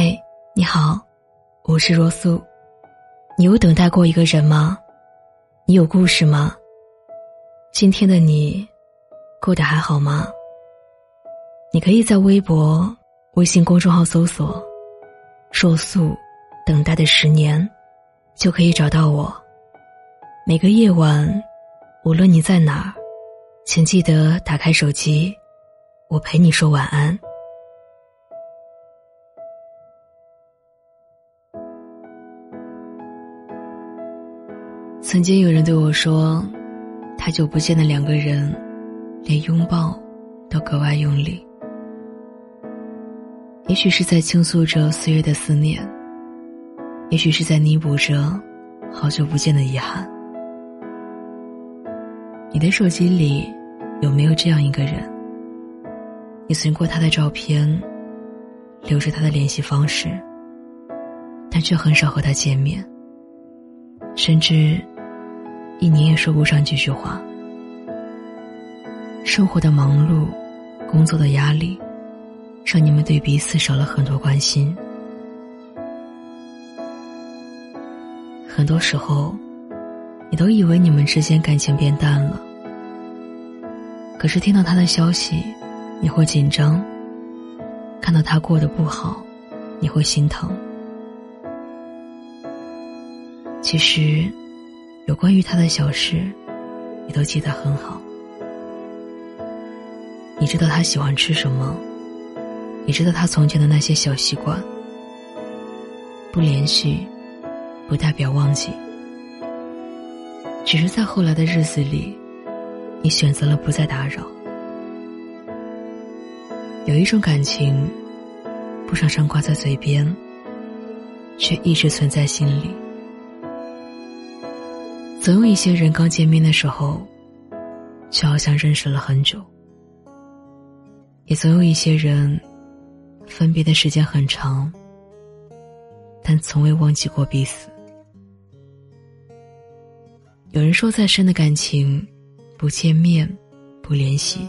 嗨，你好，我是若素。你有等待过一个人吗？你有故事吗？今天的你过得还好吗？你可以在微博、微信公众号搜索“若素等待的十年”，就可以找到我。每个夜晚，无论你在哪儿，请记得打开手机，我陪你说晚安。曾经有人对我说：“太久不见的两个人，连拥抱都格外用力。”也许是在倾诉着岁月的思念，也许是在弥补着好久不见的遗憾。你的手机里有没有这样一个人？你存过他的照片，留着他的联系方式，但却很少和他见面，甚至。一年也说不上几句话。生活的忙碌，工作的压力，让你们对彼此少了很多关心。很多时候，你都以为你们之间感情变淡了。可是听到他的消息，你会紧张；看到他过得不好，你会心疼。其实。有关于他的小事，你都记得很好。你知道他喜欢吃什么，你知道他从前的那些小习惯。不联系，不代表忘记，只是在后来的日子里，你选择了不再打扰。有一种感情，不常常挂在嘴边，却一直存在心里。总有一些人刚见面的时候，就好像认识了很久；也总有一些人，分别的时间很长，但从未忘记过彼此。有人说，再深的感情，不见面，不联系，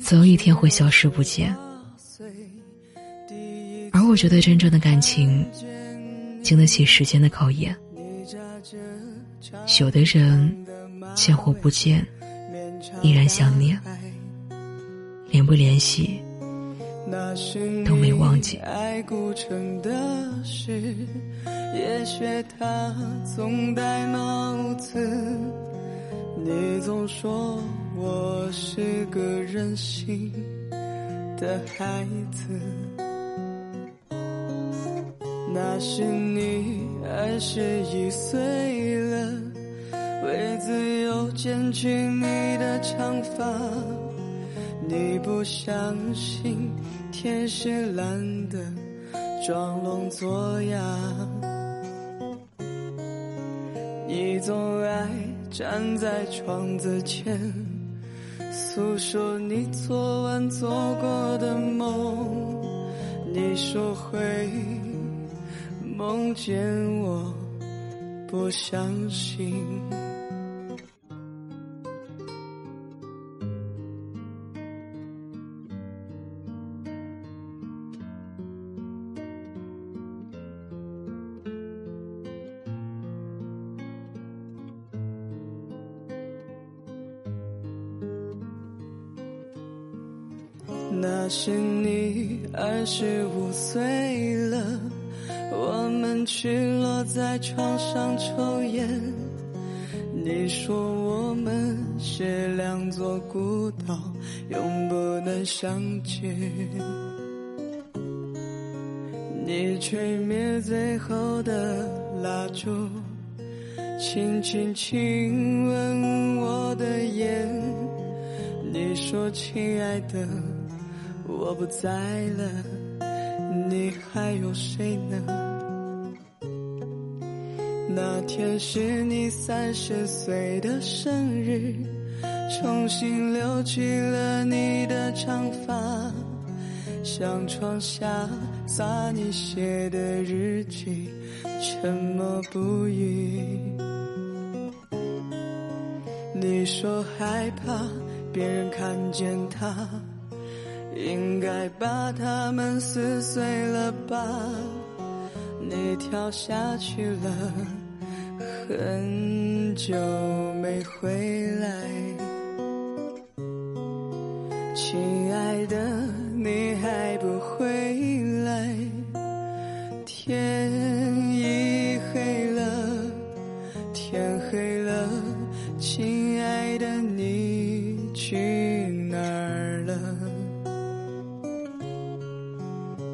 总有一天会消失不见。而我觉得，真正的感情，经得起时间的考验。有的人见或不见，依然想念，联不联系都没忘记。爱古城的事，也学他总戴帽子。你总说我是个任性的孩子，那是你二十一岁了。为自由剪去你的长发，你不相信天是蓝的，装聋作哑。你总爱站在窗子前，诉说你昨晚做过的梦。你说会梦见我，不相信。那是你二十五岁了，我们去落在床上抽烟。你说我们是两座孤岛，永不能相见。你吹灭最后的蜡烛，轻轻亲吻我的眼。你说亲爱的。我不在了，还有谁呢？那天是你三十岁的生日，重新留起了你的长发，向窗下洒你写的日记，沉默不语。你说害怕别人看见他。应该把它们撕碎了吧？你跳下去了，很久没回来。亲爱的，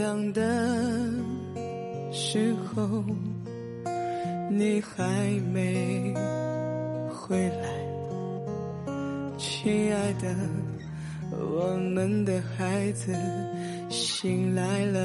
亮的时候，你还没回来，亲爱的。我们的孩子醒来了。